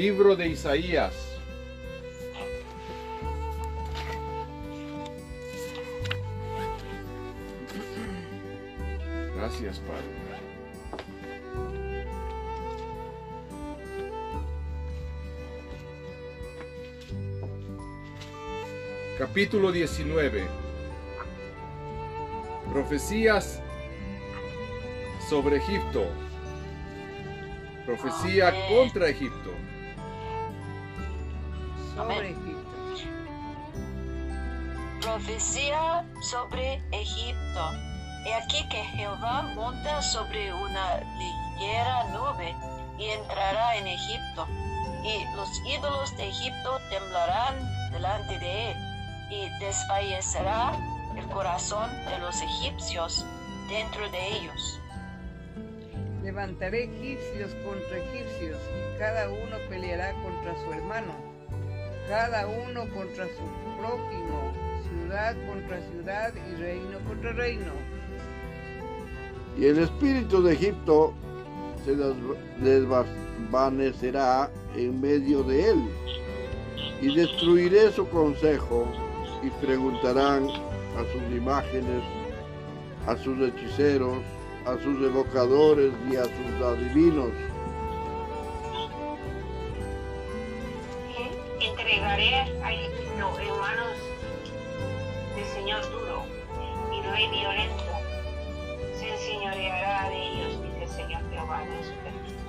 Libro de Isaías. Gracias, Padre. Capítulo 19. Profecías sobre Egipto. Profecía contra Egipto. Sobre Amén. Egipto. Profecía sobre Egipto. He aquí que Jehová monta sobre una ligera nube y entrará en Egipto. Y los ídolos de Egipto temblarán delante de él y desfallecerá el corazón de los egipcios dentro de ellos. Levantaré egipcios contra egipcios y cada uno peleará contra su hermano, cada uno contra su prójimo, ciudad contra ciudad y reino contra reino. Y el espíritu de Egipto se des- desvanecerá en medio de él. Y destruiré su consejo y preguntarán a sus imágenes, a sus hechiceros, a sus evocadores y a sus adivinos. Egipto en manos del Señor duro y rey violento. Se enseñoreará de ellos, dice el Señor Jehová de su ejército.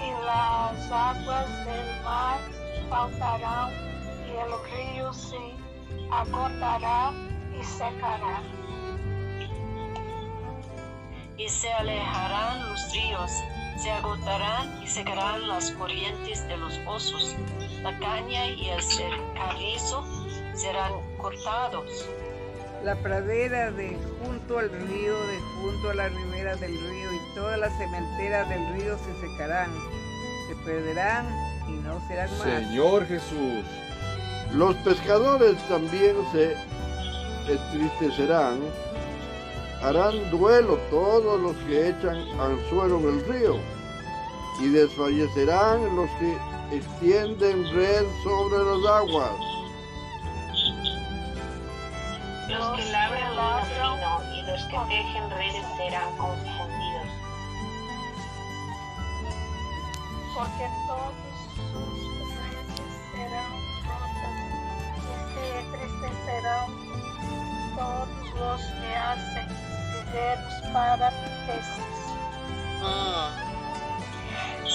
y las aguas del mar faltarán y el río se agotará y secará. y se alejarán los ríos, se agotarán y secarán las corrientes de los pozos. La caña y el carrizo serán cortados. La pradera de junto al río, de junto a la ribera del río y todas las cementeras del río se secarán, se perderán y no serán más. Señor Jesús. Los pescadores también se entristecerán, harán duelo todos los que echan anzuelo en el río, y desfallecerán los que extienden red sobre las aguas. Los que labran lino fino y los que tejen redes serán confundidos. porque todos sus redes serán rotas y se entristecerán todos los que hacen viveros para peces.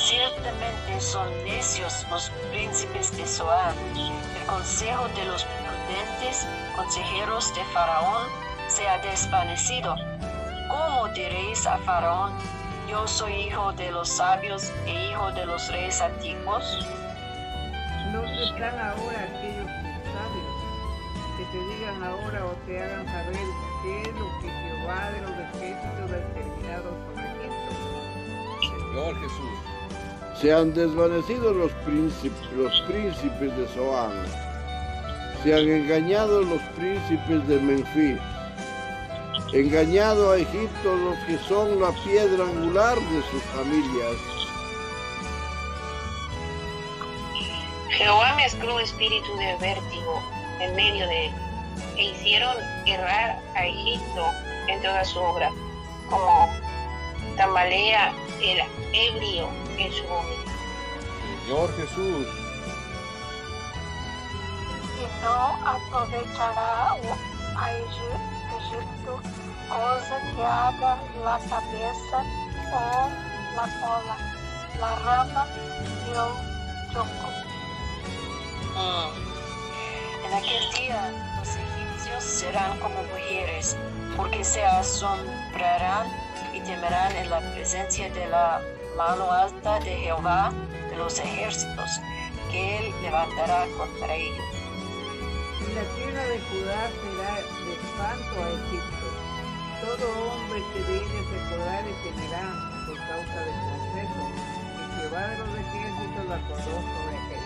Ciertamente son necios los príncipes de Zoán. El consejo de los prudentes consejeros de Faraón se ha desvanecido. ¿Cómo diréis a Faraón, yo soy hijo de los sabios e hijo de los reyes antiguos? ¿Dónde están ahora aquellos sabios que te digan ahora o te hagan saber qué es lo que Jehová de los ejércitos ha determinado sobre Egipto? Señor Jesús. Se han desvanecido los príncipes, de Zoán. Se han engañado los príncipes de Menfis. Engañado a Egipto los que son la piedra angular de sus familias. Jehová mezcló espíritu de vértigo en medio de él, e hicieron errar a Egipto en toda su obra, como tambalea el ebrio en su vómito. Señor Jesús. E não aproveitará o- a Egi- Egito coisa que haga la cabeça ou la cola, la rama e o tronco. Mm. En aquel día los egipcios serán como mujeres, porque se asombrarán y temerán en la presencia de la mano alta de Jehová de los ejércitos, que él levantará contra ellos. Y la tierra de Judá será de espanto a Egipto. Todo hombre que de ella se podrá temerá por causa del consejo. Y Jehová de los ejércitos la acordó sobre aquel.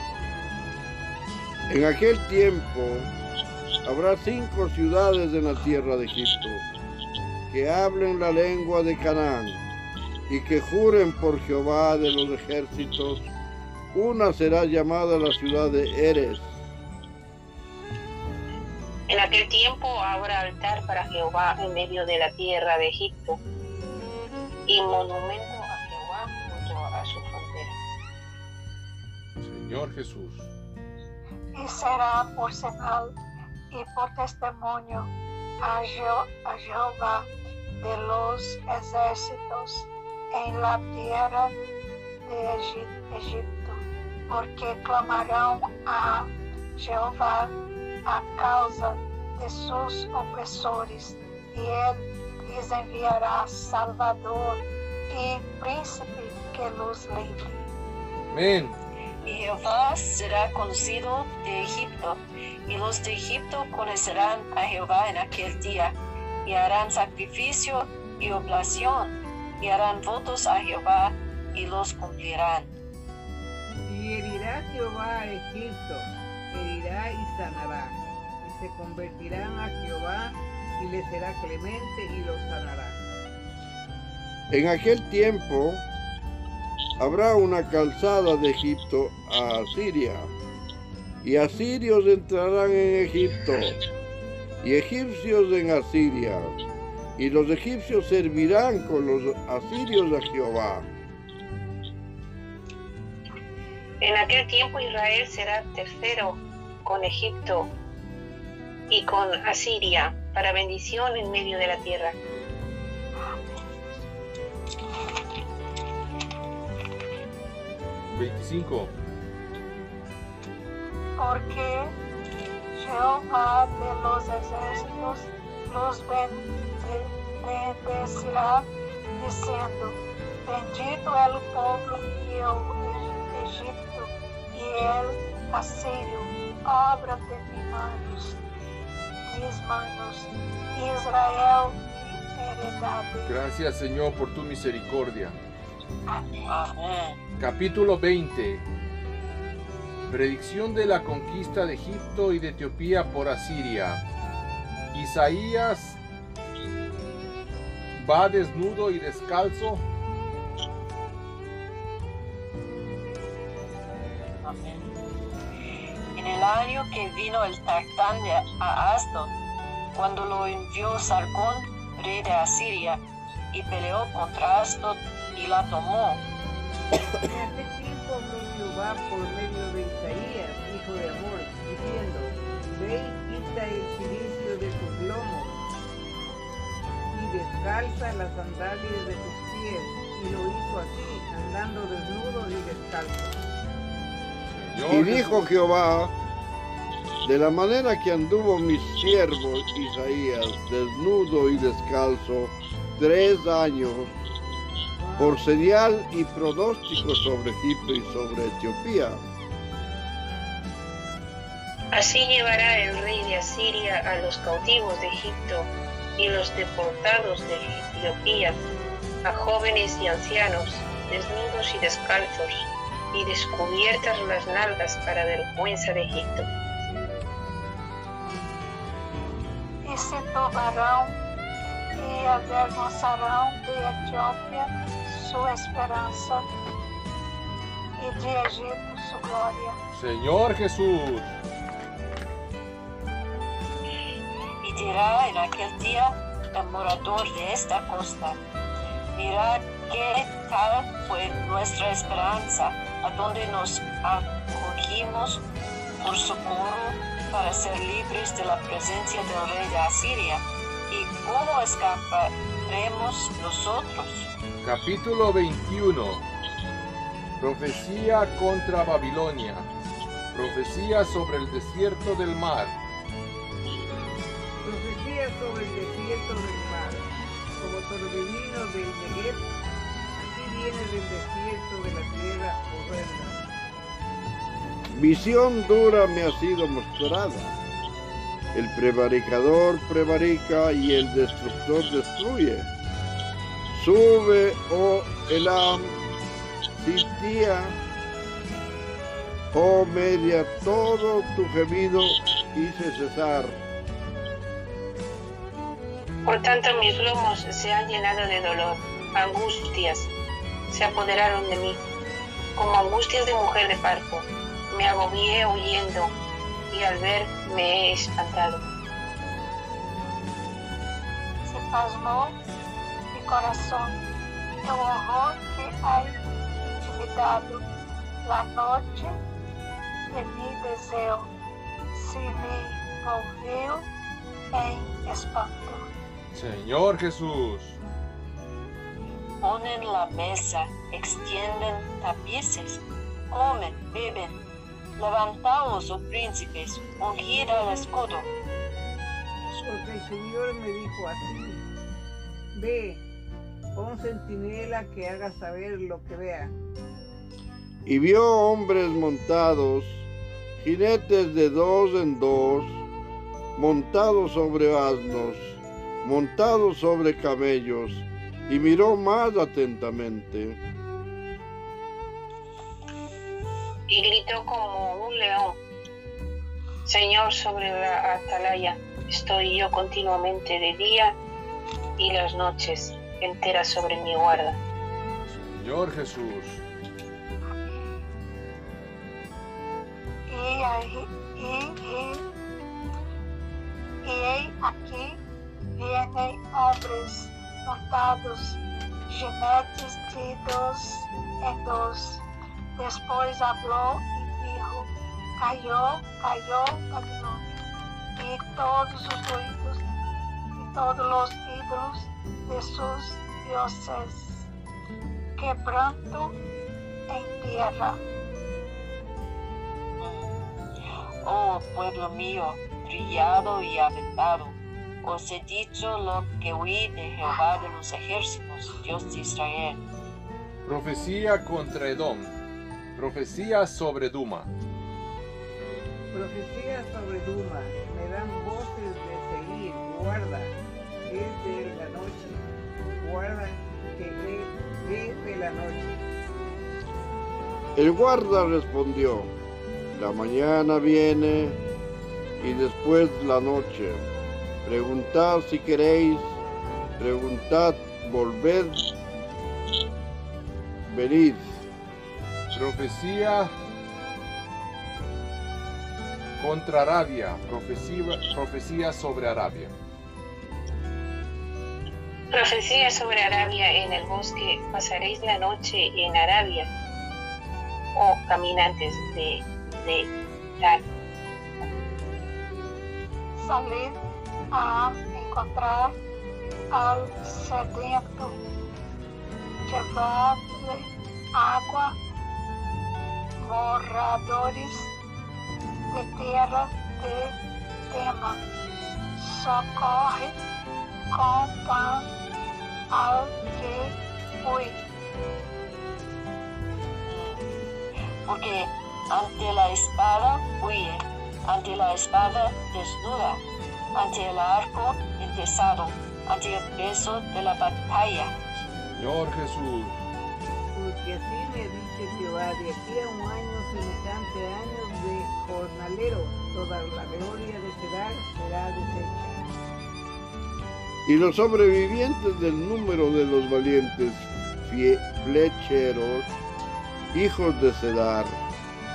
En aquel tiempo habrá cinco ciudades en la tierra de Egipto que hablen la lengua de Canaán y que juren por Jehová de los ejércitos, una será llamada la ciudad de Eres. En aquel tiempo habrá altar para Jehová en medio de la tierra de Egipto y monumento a Jehová junto a su frontera. Señor Jesús. y será por señal y por testimonio a, Je- a Jehová de los ejércitos en la tierra de Egi- Egipto, porque clamarán a Jehová a causa de sus opresores, y él les enviará Salvador y príncipe que los libre. Amén. Y Jehová será conocido de Egipto, y los de Egipto conocerán a Jehová en aquel día, y harán sacrificio y oblación, y harán votos a Jehová, y los cumplirán. Y herirá Jehová a Egipto, herirá y sanará, y se convertirán a Jehová, y le será clemente y los sanará. En aquel tiempo habrá una calzada de Egipto a Asiria, y asirios entrarán en Egipto, y egipcios en Asiria, y los egipcios servirán con los asirios a Jehová. En aquel tiempo Israel será tercero con Egipto y con Asiria para bendición en medio de la tierra. Veinticinco. porque Jehová de los ejércitos los bende- bendecirá, diciendo, bendito el pueblo y el Egipto y el Asirio, obra de mis manos, mis manos, Israel heredad. Gracias Señor por tu misericordia. Amén. Capítulo 20. Predicción de la conquista de Egipto y de Etiopía por Asiria. Isaías va desnudo y descalzo. Amén. En el año que vino el Tartán de a Asdod, cuando lo envió Sargón, rey de Asiria, y peleó contra Asdod y la tomó. En aquel tiempo Jehová por medio de Isaías, hijo de Amor, diciendo, Ve y quita el cilicio de y descalza las sandalias de tus pies. Y lo hizo así, andando desnudo y descalzo. Y dijo. Jehová, de la manera que anduvo mi siervo Isaías, desnudo y descalzo, tres años, por señal y pronóstico sobre Egipto y sobre Etiopía. Así llevará el rey de Asiria a los cautivos de Egipto y los deportados de Etiopía, a jóvenes y ancianos, desnudos y descalzos, y descubiertas las nalgas para vergüenza de Egipto. y se tomarán y avergonzarán de Etiopía su esperanza y de Egipto su gloria. Señor Jesús. Dirá en aquel día el morador de esta costa, mirad qué tal fue nuestra esperanza, a donde nos acogimos por socorro para ser libres de la presencia del rey de Asiria. ¿Y cómo escaparemos nosotros? Capítulo 21. Profecía contra Babilonia. Profecía sobre el desierto del mar. Del Negev, así viene del desierto de la tierra horrenda. Visión dura me ha sido mostrada. El prevaricador prevarica y el destructor destruye. Sube, oh Elam, Sitía, oh Media, todo tu gemido hice cesar. Por tanto mis lomos se han llenado de dolor, angustias, se apoderaron de mí, como angustias de mujer de parto. Me agobié huyendo y al ver me he espantado. Se pasmó mi corazón, el horror que ha intimidado la noche de mi deseo, se me volvió en espanto. Señor Jesús. Ponen la mesa, extienden tapices, comen, beben. Levantaos, oh príncipes, ungid al escudo. Porque el Señor me dijo así, ve, pon centinela que haga saber lo que vea. Y vio hombres montados, jinetes de dos en dos, montados sobre asnos, montados sobre camellos, y miró más atentamente. y gritó como un león. Señor, sobre la atalaya estoy yo continuamente de día y las noches enteras sobre mi guarda. Señor Jesús. E ei aqui vêm homens montados, jinetes de dos em dos. Depois habló e dijo, cayó, cayó Babilônia, e todos os ruídos e todos os ídolos de sus dioses, quebrando em tierra. Oh pueblo mío, trillado y aventado, os he dicho lo que oí de Jehová de los ejércitos, Dios de Israel. Profecía contra Edom. Profecía sobre Duma. Profecías sobre Duma, me dan voces de seguir, guarda, es de la noche, guarda que es de la noche. El guarda respondió, la mañana viene y después la noche. Preguntad si queréis, preguntad, volved, venid. Profecía contra Arabia. Profecía, profecía sobre Arabia. Profecía sobre Arabia en el bosque, pasaréis la noche en Arabia, oh caminantes de, de. Salid a encontrar al sedento, llevadle agua, moradores de tierra de Tema, socorre com pão ao que huye. Porque ante la espada huye, ante la espada desnuda, ante el arco empezado, ante el peso de la batalla. Señor Jesús. Porque así me dice Jehová, de aquí a un año semejante a años de jornalero, toda la gloria de Cedar será deshecha. Y los sobrevivientes del número de los valientes flecheros, hijos de Cedar,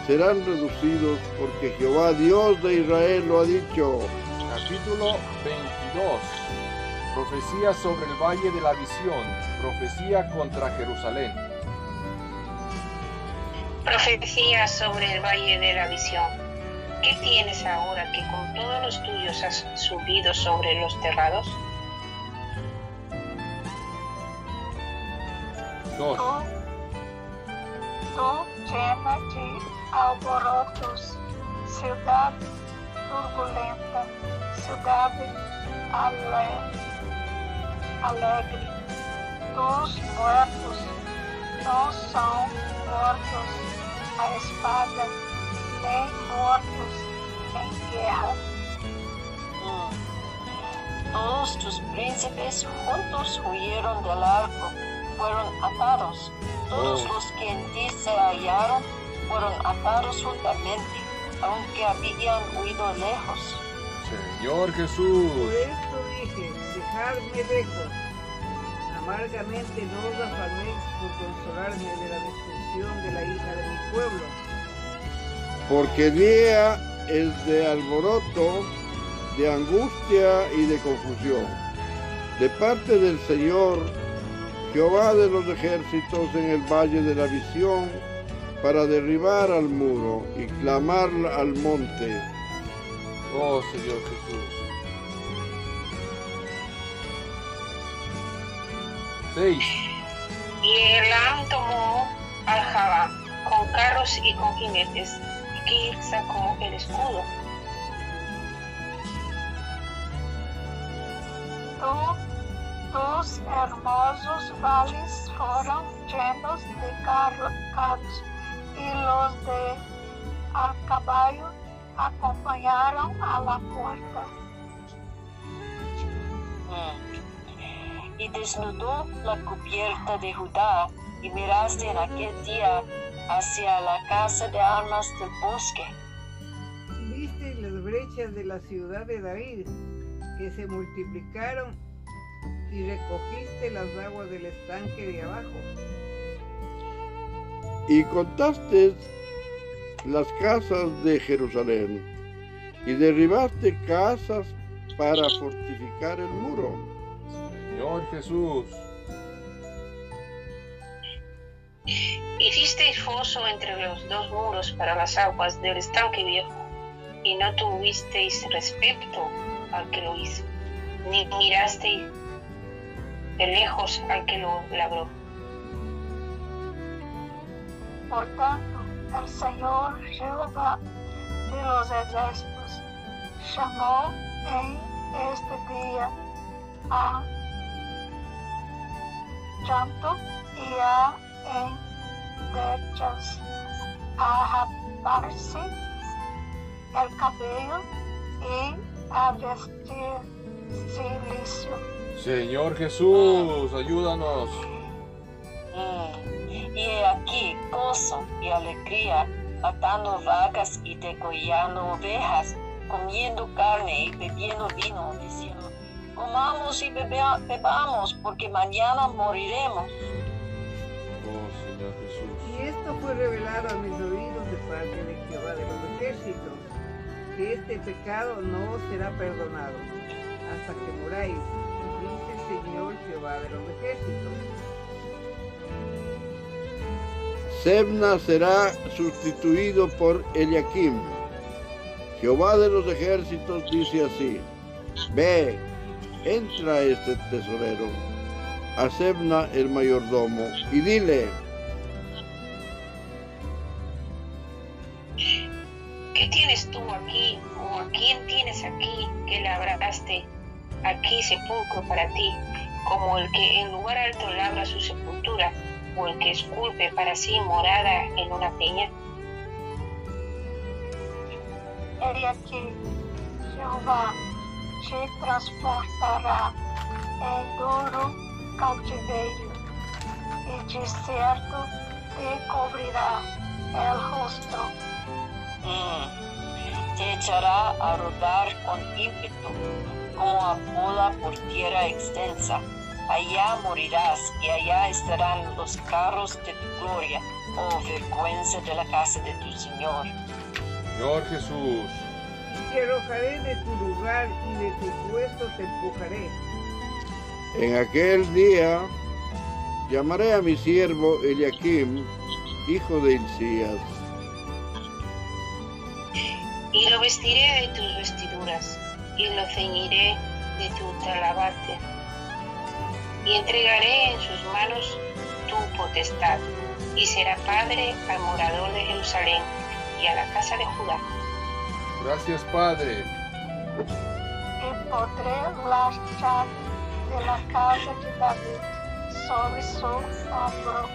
serán reducidos porque Jehová Dios de Israel lo ha dicho. Capítulo 22. Profecía sobre el valle de la visión. Profecía contra Jerusalén. Profecía sobre el valle de la visión. ¿Qué tienes ahora que con todos los tuyos has subido sobre los terrados? 2. Tu, tu llena de alborotos, ciudad turbulenta, ciudad ale- alegre. Tus muertos no son muertos a espada, nem muertos en guerra. Todos tus príncipes juntos huyeron del arco, fueron atados. Todos Oh. los que en ti se hallaron fueron atados juntamente, aunque habían huido lejos. Señor Por Jesús. esto dije, dejadme lejos, Amargamente no os afanéis por consolarme de la destrucción de la hija de mi pueblo, porque día es de alboroto, de angustia y de confusión. De parte del Señor, Jehová de los ejércitos en el valle de la visión, para derribar al muro y clamar al monte. Oh Señor Jesús. 6. Y Elam tomó al Jabá con carros y con jinetes, Kir sacó el escudo. Tu, tus hermosos vales fueron llenos de carro- carros, y los de a caballo acompañaron a la puerta. Mm. Y desnudó la cubierta de Judá y miraste en aquel día hacia la casa de armas del bosque. viste las brechas de la ciudad de David, que se multiplicaron, y recogiste las aguas del estanque de abajo. Y contaste las casas de Jerusalén, y derribaste casas para fortificar el muro. Señor Jesús. Hicisteis foso entre los dos muros para las aguas del estanque viejo, y no tuvisteis respeto al que lo hizo, ni mirasteis de lejos al que lo labró. Por tanto, el Señor Jehová de los ejércitos llamó en este día a llanto y a endechas, a raparse el cabello y a vestir silicio. Señor Jesús, ayúdanos. Y he aquí gozo y alegría, matando vacas y degollando ovejas, comiendo carne y bebiendo vino, diciendo, comamos y bebamos, porque mañana moriremos. Oh Señor Jesús. Y esto fue revelado a mis oídos de parte de Jehová de los ejércitos, que este pecado no será perdonado, hasta que muráis, dice el Señor Jehová de los ejércitos. Sebna será sustituido por Eliakim. Jehová de los ejércitos dice así, ve, entra este tesorero, a Sebna el mayordomo, y dile, ¿Qué tienes tú aquí o a quién tienes aquí que labraste aquí sepulcro para ti, como el que en lugar alto labra su sepultura o el que esculpe para sí morada en una peña? He aquí, Jehová te transportará em duro cautiverio, e de certo te cobrirá el rostro, Mm. Te echará a rodar con ímpetu, como a bola por tierra extensa. Allá morirás y allá estarán los carros de tu gloria, oh vergüenza de la casa de tu Señor. Señor Jesús. Y te arrojaré de tu lugar y de tu puesto te empujaré. en aquel día llamaré a mi siervo Eliakim, hijo de Hilcías, Y lo vestiré de tus vestiduras, y lo ceñiré de tu talabarte, y entregaré en sus manos tu potestad, y será padre al morador de Jerusalén y a la casa de Judá. Gracias, Padre. e podré las llaves de la casa de David sobre su hombro,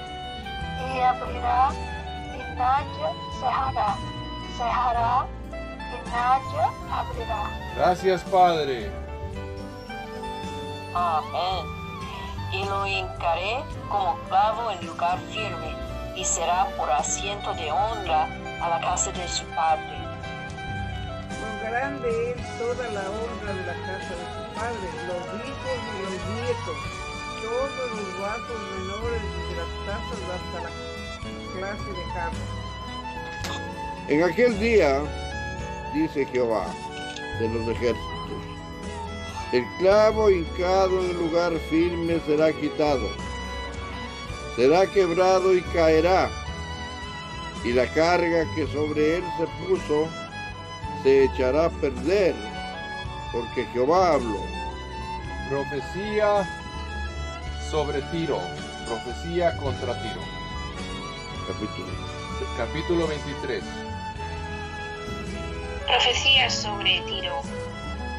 y abrirá y nadie cerrará, cerrará y nadie abrirá. Gracias, Padre. Amén. Y lo hincaré como clavo en lugar firme, y será por asiento de honra a la casa de su padre. Colgarán de él toda la honra de la casa de su padre, los hijos y los nietos, todos los vasos menores de las tazas hasta la clase de jarros. En aquel día, dice Jehová de los ejércitos, el clavo hincado en el lugar firme será quitado, será quebrado y caerá, y la carga que sobre él se puso se echará a perder, porque Jehová habló. Profecía sobre Tiro. Profecía contra Tiro. Capítulo. Capítulo 23. Profecía sobre Tiro.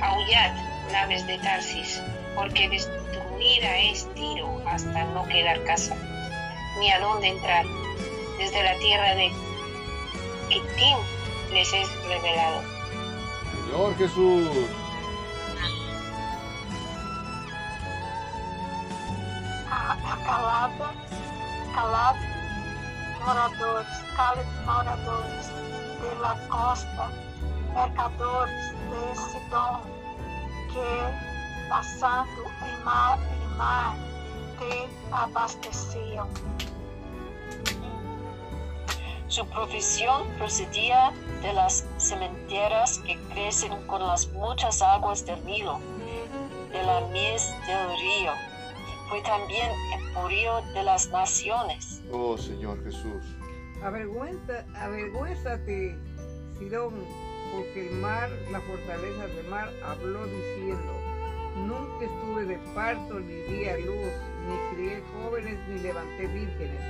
Aullad, naves de Tarsis, porque destruida es Tiro hasta no quedar casa, ni a dónde entrar. Desde la tierra de Kitim les es revelado. Señor Jesús. calada, calado, moradores, cálidos moradores de la costa, mercadores de Sidom, que passando em mar, em mar te abasteciam. Su profesión procedía de las sementeras que crecen con las muchas aguas del Nilo, de la mies del río. Fue también emporio de las naciones. Oh Señor Jesús. Avergüenza, avergüénzate, Sidón, porque el mar, la fortaleza del mar, habló diciendo, nunca estuve de parto, ni di a luz, ni crié jóvenes, ni levanté vírgenes.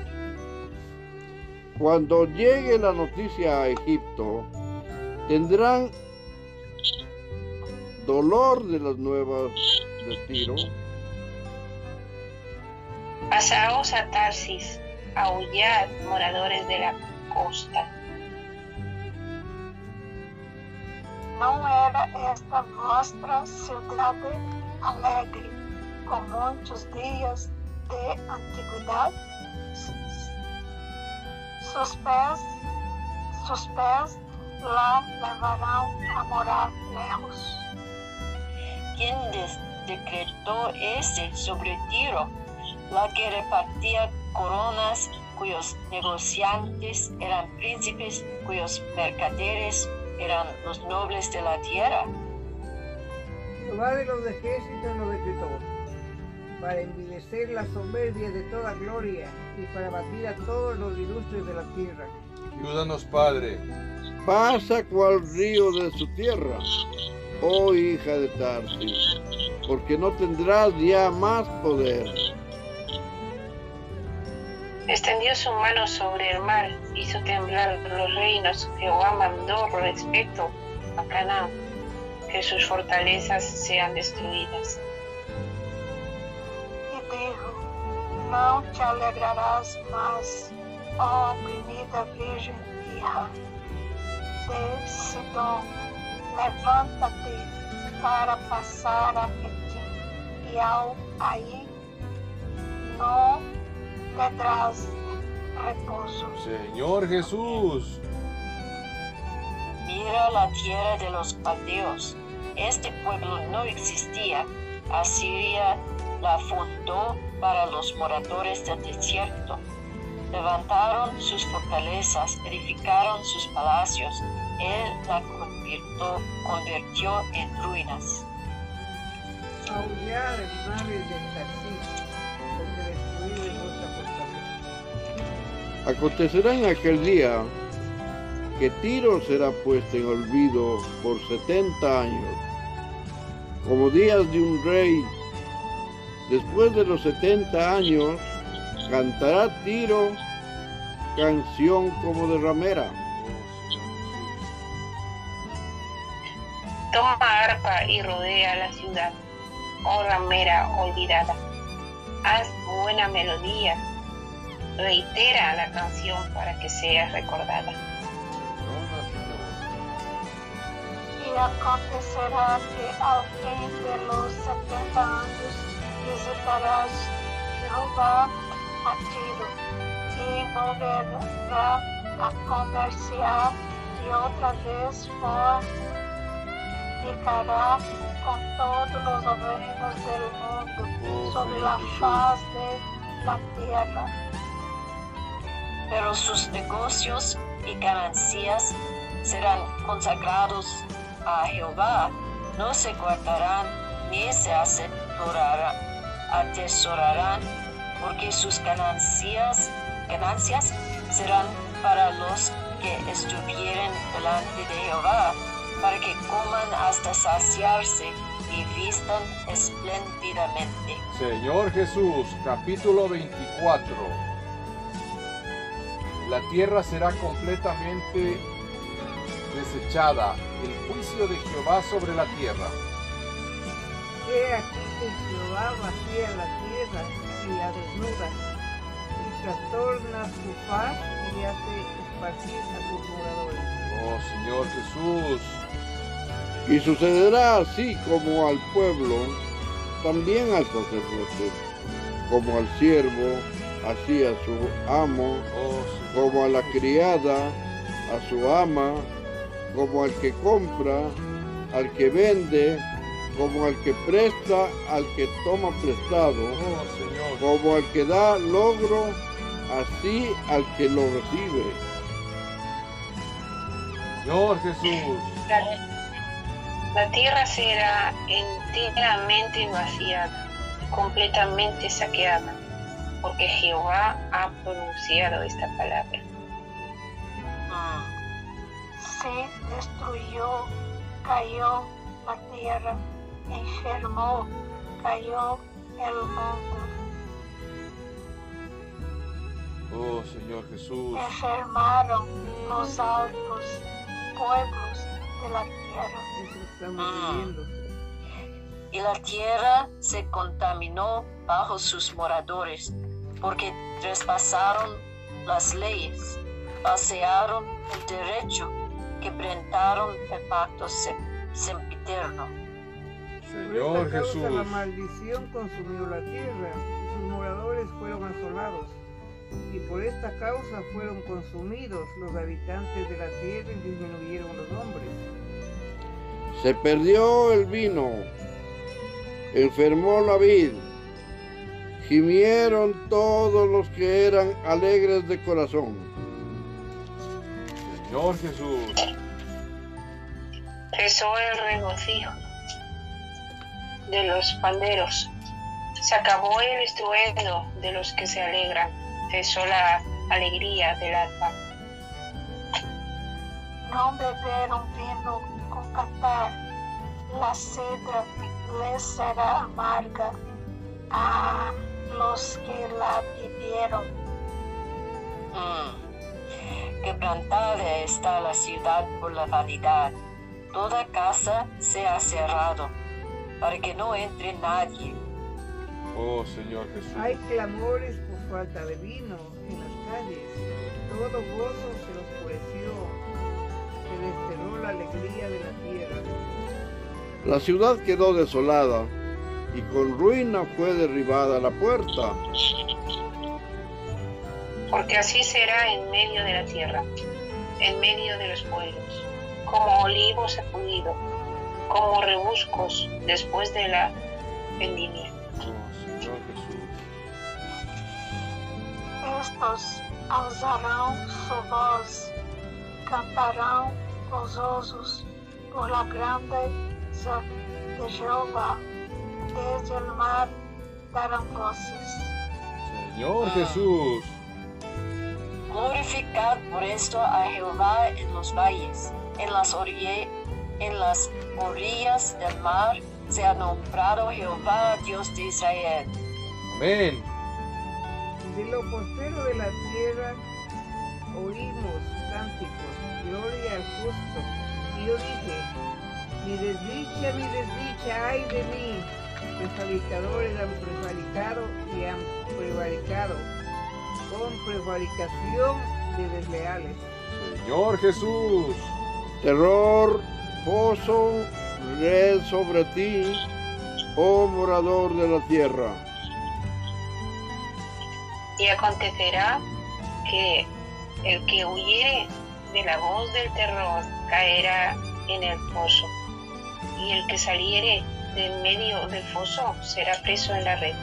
Cuando llegue la noticia a Egipto, tendrán dolor de las nuevas de Tiro. Pasaos a Tarsis, aullad, moradores de la costa. Não era esta vossa cidade alegre, com muitos dias de antiguidade? Seus pés, seus pés lá levarão a morar lejos. ¿Quién des- decretó ese sobre Tiro? La que repartía coronas, cuyos negociantes eran príncipes, cuyos mercaderes eran los nobles de la tierra. Jehová de los ejércitos lo decretó, para envidecer la soberbia de toda gloria y para batir a todos los ilustres de la tierra. Ayúdanos, Padre. Pasa cual río de su tierra, oh hija de Tarsis, porque no tendrás ya más poder. Extendió su mano sobre el mar, hizo temblar los reinos. Jehová mandó respecto a Canaán, que sus fortalezas sean destruidas. E dijo, não te alegrarás mais, ó oprimida virgem hija de Sidom. Levanta-te para passar a Petim, e ao aí não tendrás repouso. Señor Jesús. Mira la tierra de los caldeos. Este pueblo no existía. Asiria la fundó para los moradores del desierto. Levantaron sus fortalezas, edificaron sus palacios. Él la convirtió, convirtió en ruinas. Naves de Tarsis, Acontecerá en aquel día que Tiro será puesta en olvido por setenta años, como días de un rey. Después de los setenta años, cantará Tiro canción como de ramera. Toma arpa y rodea la ciudad, oh ramera olvidada. Haz buena melodía, reitera la canción para que sea recordada. Corona sin E acontecerá que ao fim de los setenta anos visitarás Jeová a Tiro e volverá a comerciar e outra vez fortificará con todos los reinos del mundo Oh, sobre Señor la Jesús. faz de la tierra. Pero sus negocios y ganancias serán consagrados a Jehová, no se guardarán ni se atesorarán, porque sus ganancias, ganancias serán para los que estuvieren delante de Jehová, para que coman hasta saciarse y vistan espléndidamente. Señor Jesús, capítulo 24. La tierra será completamente desechada, el juicio de Jehová sobre la tierra. He aquí que Jehová vacía la tierra y la desnuda, y trastorna su faz y hace esparcir a sus moradores. Oh Señor Jesús, Y sucederá así como al pueblo, también al sacerdote, como al siervo, así a su amo, como a la criada, a su ama, como al que compra, al que vende, como al que presta, al que toma prestado, como al que da logro, así al que lo recibe. Señor Jesús. La, la tierra será enteramente vaciada, completamente saqueada, porque Jehová ha pronunciado esta palabra. Mm. Se destruyó, cayó la tierra, enfermó, cayó el mundo, Oh Señor Jesús. enfermaron los altos pueblos de la tierra. Eso estamos viviendo. Y la tierra se contaminó bajo sus moradores, porque traspasaron las leyes, pasearon el derecho, quebrantaron el pacto se- sempiterno. Señor Por esta causa la Jesús. maldición consumió la tierra, y sus moradores fueron asolados. Y por esta causa fueron consumidos los habitantes de la tierra y disminuyeron los hombres. Se perdió el vino, enfermó la vid, gimieron todos los que eran alegres de corazón. Señor Jesús. Cesó el regocijo de los panderos, se acabó el estruendo de los que se alegran, cesó la alegría del alma. No beberon vino con cantar, la cedra les será amarga a los que la bebieron. Mm. Quebrantada está la ciudad por la vanidad. Toda casa se ha cerrado, para que no entre nadie. Oh Señor Jesús. Hay clamores por falta de vino en las calles. Todo gozo se oscureció. Se desterró la alegría de la tierra. La ciudad quedó desolada y con ruina fue derribada la puerta. porque así será en medio de la tierra, en medio de los pueblos, como olivo sacudido, como rebuscos después de la vendimia. Oh Señor Jesús. Estos alzarão su voz, cantarão gozosos por la grandeza de Jehová, desde el mar darán voces. Señor Ah. Jesús. Glorificad por esto a Jehová en los valles, en las, en las orillas del mar se ha nombrado Jehová, Dios de Israel. Amén. De lo postero de la tierra oímos cánticos, gloria al justo. Y yo dije, mi desdicha, mi desdicha, ay de mí. Prevaricadores han prevaricado y han prevaricado, con prevaricación de desleales. Señor Jesús. Terror, pozo, red sobre ti, oh morador de la tierra. Y acontecerá que el que huyere de la voz del terror caerá en el pozo, y el que saliere de en medio del foso será preso en la red,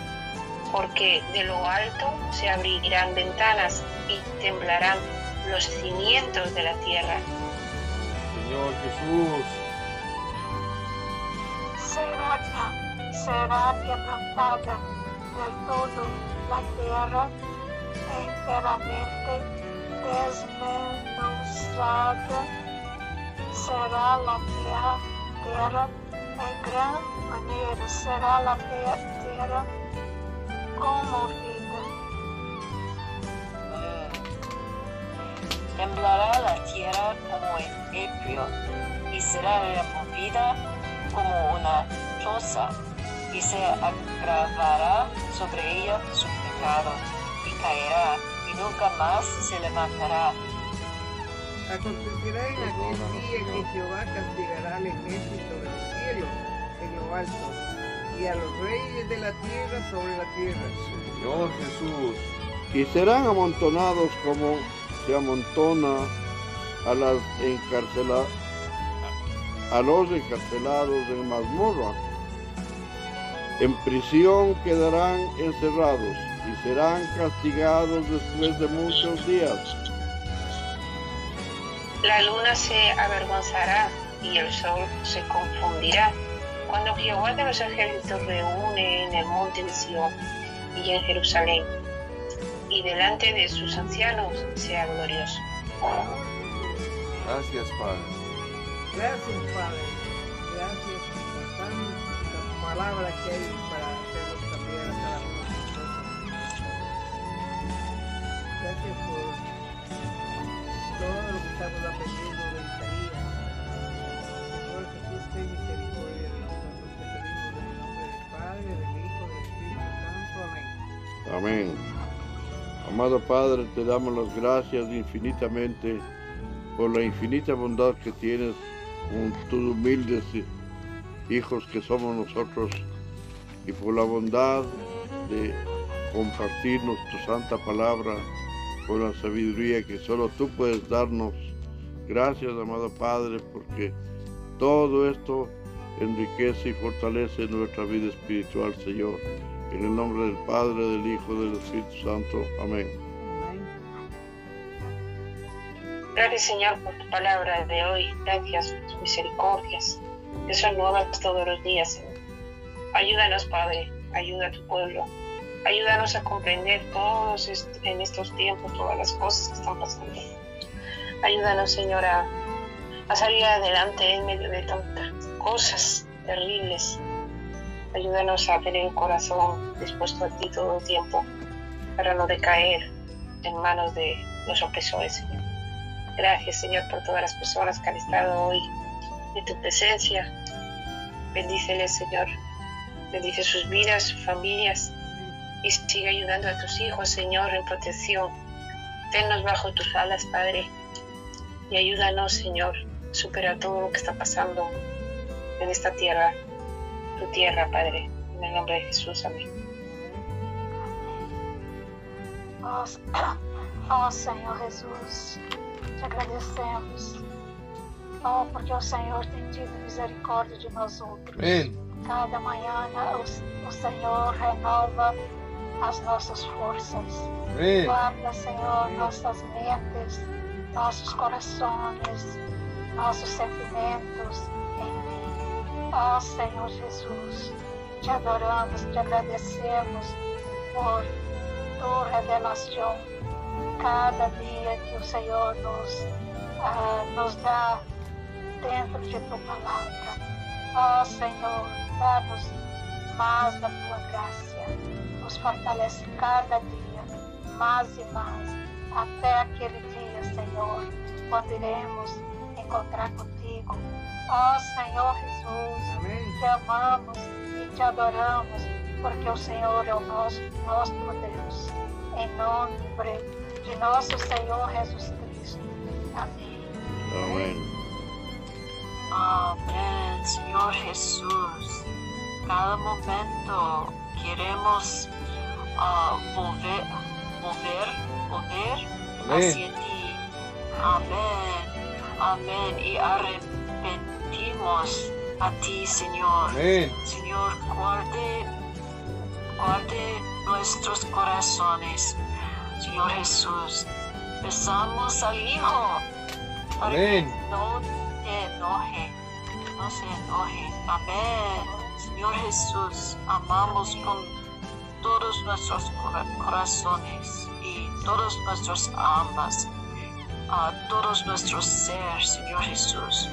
porque de lo alto se abrirán ventanas y temblarán los cimientos de la tierra. Señor Jesús, será, será quebrantada del todo la tierra enteramente desmenuzada. Será la tierra, tierra en gran manera, será la tierra conmovida. Temblará la tierra como en ebrio y será removida como una choza y se agravará sobre ella su pecado y caerá y nunca más se levantará. Acontecerá en aquel día que Jehová castigará al ejército de cielos en lo alto y a los reyes de la tierra sobre la tierra. Señor Jesús, y serán amontonados como se amontona a las encarcela- a los encarcelados en mazmorra. En prisión quedarán encerrados y serán castigados después de muchos días. La luna se avergonzará y el sol se confundirá. Cuando Jehová de los ejércitos reúne en el monte de Sion y en Jerusalén, y delante de sus ancianos sea glorioso. gracias Padre. Gracias, Padre. Gracias por tanta palabra que hay para hacernos cambiar a cada uno de nosotros. Gracias por todo lo que estamos aprendiendo Amén. Amado Padre, te damos las gracias infinitamente por la infinita bondad que tienes con tus humildes hijos que somos nosotros y por la bondad de compartirnos tu santa palabra con la sabiduría que solo tú puedes darnos. Gracias, amado Padre, porque todo esto enriquece y fortalece nuestra vida espiritual, Señor. En el nombre del Padre, del Hijo, del Espíritu Santo. Amén. Gracias Señor por tu palabra de hoy. Gracias por tus misericordias. Que son nuevas todos los días, Señor. Ayúdanos, Padre. Ayuda a tu pueblo. Ayúdanos a comprender todos en estos tiempos todas las cosas que están pasando. Ayúdanos, Señor, a, a salir adelante en medio de tantas cosas terribles. Ayúdanos a tener un corazón dispuesto a ti todo el tiempo para no decaer en manos de los opresores, Señor. Gracias, Señor, por todas las personas que han estado hoy en tu presencia. Bendíceles, Señor. Bendice sus vidas, sus familias. Y sigue ayudando a tus hijos, Señor, en protección. Tennos bajo tus alas, Padre. Y ayúdanos, Señor, a superar todo lo que está pasando en esta tierra, tu tierra, Padre. En el nombre de Jesús, amén. Oh, oh, Senhor Jesus, te agradecemos. Oh, porque o Senhor tem tido misericórdia de nós outros. Amén. Cada manhã o, o Senhor renova as nossas forças. Amén. Guarda, Senhor, nossas mentes, nossos corações, nossos sentimentos em Ti. Ó Senhor Jesus, te adoramos, te agradecemos por tua revelação. Cada dia que o Senhor nos, ah, nos dá dentro de Tua palavra. Ó Senhor, dá-nos mais da Tua graça. Nos fortalece cada dia, mais e mais, até aquele dia, Senhor, quando iremos encontrar contigo. Ó Senhor Jesus, Amém. te amamos e te adoramos, porque o Senhor é o nosso, nosso Deus. Em nome de nosso Senhor Jesus Cristo. Amém. Amén. Amén, Señor Jesús. Cada momento queremos ah, volver, mover, mover Amén. hacia ti. Amén, amén. Y arrepentimos a ti, Señor. Amén. Señor, guarde, guarde nuestros corazones. Señor Jesús, besamos al Hijo para que Amén. no te enoje, no se enoje. Amén. Señor Jesús, amamos con todos nuestros cora- corazones y todas nuestras almas, a todos nuestros ser, Señor Jesús.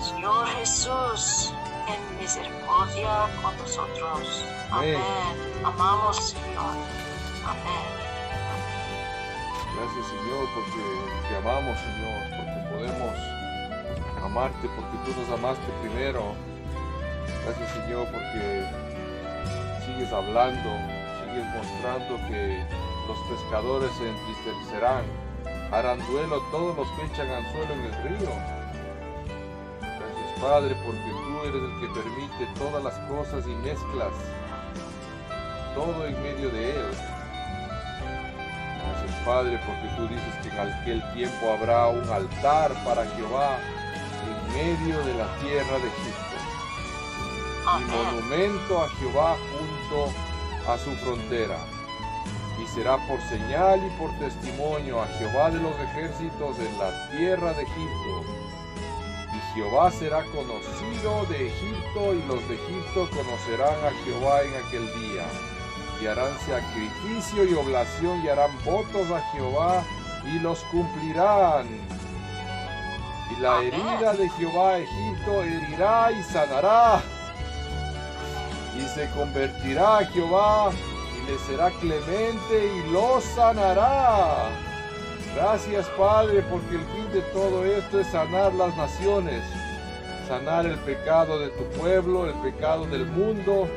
Señor Jesús, ten misericordia con nosotros. Amén. Amén. Amamos, Señor. Amén. Gracias Señor porque te amamos Señor, porque podemos amarte, porque tú nos amaste primero. Gracias Señor porque sigues hablando, sigues mostrando que los pescadores se entristecerán, harán duelo todos los que echan anzuelo en el río. Gracias Padre porque tú eres el que permite todas las cosas y mezclas todo en medio de él. Gracias Padre, porque tú dices que en aquel tiempo habrá un altar para Jehová en medio de la tierra de Egipto. Y monumento a Jehová junto a su frontera. Y será por señal y por testimonio a Jehová de los ejércitos en la tierra de Egipto. Y Jehová será conocido de Egipto y los de Egipto conocerán a Jehová en aquel día y harán sacrificio y oblación y harán votos a Jehová y los cumplirán. Y la herida de Jehová a Egipto herirá y sanará. Y se convertirá a Jehová le será clemente y lo sanará. Gracias Padre porque el fin de todo esto es sanar las naciones, sanar el pecado de tu pueblo, el pecado del mundo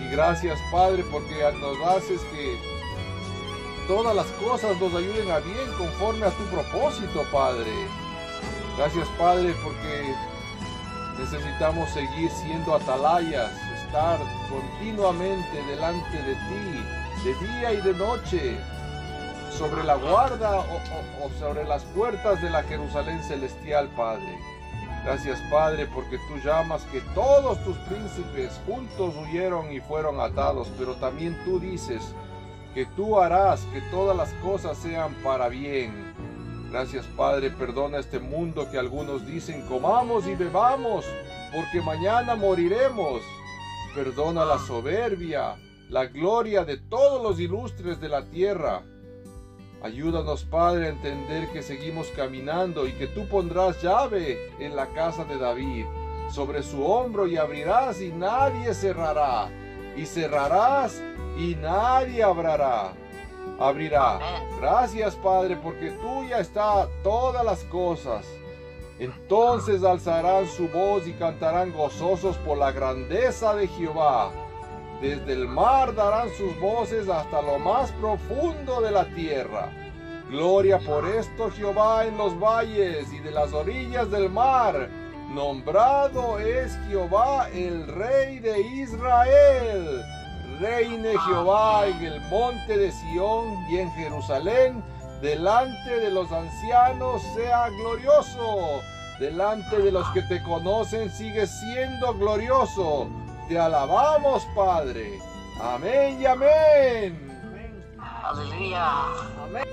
y gracias Padre porque nos haces que todas las cosas nos ayuden a bien conforme a tu propósito Padre. Gracias Padre porque necesitamos seguir siendo atalayas, continuamente delante de ti, de día y de noche, sobre la guarda o sobre las puertas de la Jerusalén celestial Padre. Gracias Padre porque tú llamas que todos tus príncipes juntos huyeron y fueron atados, pero también tú dices que tú harás que todas las cosas sean para bien. Gracias Padre, perdona este mundo que algunos dicen comamos y bebamos, porque mañana moriremos. Perdona la soberbia, la gloria de todos los ilustres de la tierra. Ayúdanos, Padre, a entender que seguimos caminando y que tú pondrás llave en la casa de David, sobre su hombro y abrirás y nadie cerrará, y cerrarás y nadie abrirá. Abrirá. Gracias, Padre, porque tuya está todas las cosas. Entonces alzarán su voz y cantarán gozosos por la grandeza de Jehová. Desde el mar darán sus voces hasta lo más profundo de la tierra. Gloria por esto Jehová en los valles y de las orillas del mar. Nombrado es Jehová el Rey de Israel. Reine Jehová en el monte de Sión y en Jerusalén. Delante de los ancianos sea glorioso. Delante de los que te conocen sigue siendo glorioso. Te alabamos, Padre. Amén y amén. Amén. Aleluya. Amén.